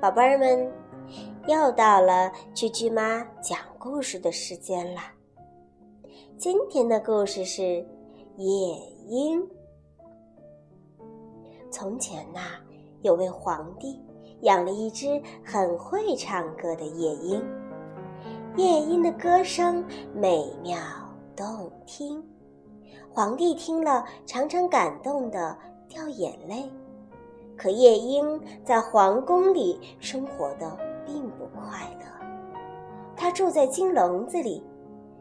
宝贝儿们，又到了居居妈讲故事的时间了。今天的故事是夜莺。从前呐，有位皇帝养了一只很会唱歌的夜莺，夜莺的歌声美妙动听，皇帝听了常常感动的掉眼泪。可夜莺在皇宫里生活的并不快乐，它住在金笼子里，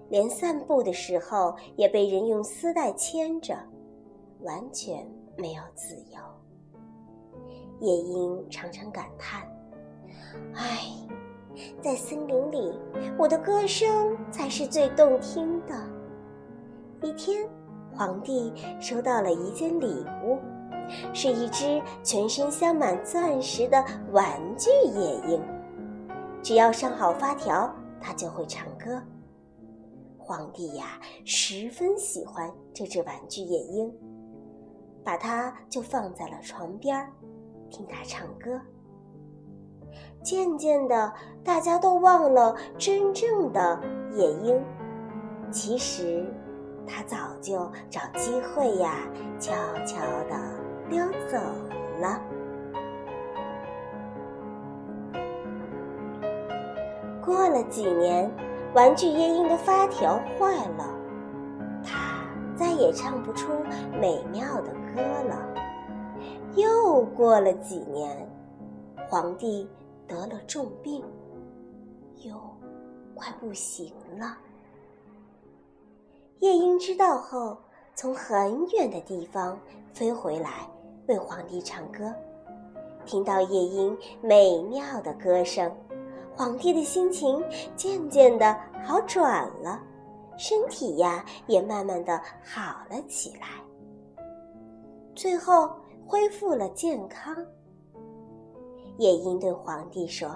连散步的时候也被人用丝带牵着，完全没有自由。夜莺常常感叹：“唉，在森林里，我的歌声才是最动听的。”一天，皇帝收到了一件礼物。是一只全身镶满钻石的玩具夜莺，只要上好发条，它就会唱歌。皇帝呀，十分喜欢这只玩具夜莺，把它就放在了床边听它唱歌。渐渐的，大家都忘了真正的夜莺，其实，它早就找机会呀，悄悄的。溜走了。过了几年，玩具夜莺的发条坏了，它再也唱不出美妙的歌了。又过了几年，皇帝得了重病，又快不行了。夜莺知道后。从很远的地方飞回来，为皇帝唱歌。听到夜莺美妙的歌声，皇帝的心情渐渐的好转了，身体呀也慢慢的好了起来，最后恢复了健康。夜莺对皇帝说：“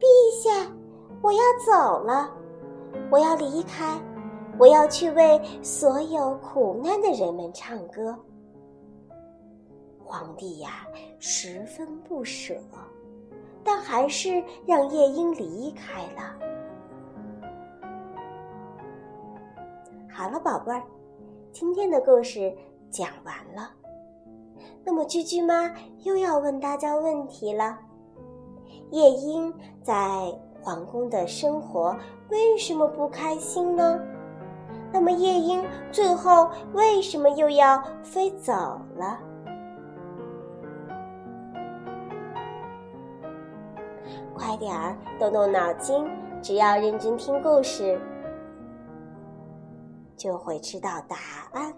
陛下，我要走了，我要离开。”我要去为所有苦难的人们唱歌。皇帝呀，十分不舍，但还是让夜莺离开了。好了，宝贝儿，今天的故事讲完了。那么，居居妈又要问大家问题了：夜莺在皇宫的生活为什么不开心呢？那么夜莺最后为什么又要飞走了？快点儿动动脑筋，只要认真听故事，就会知道答案。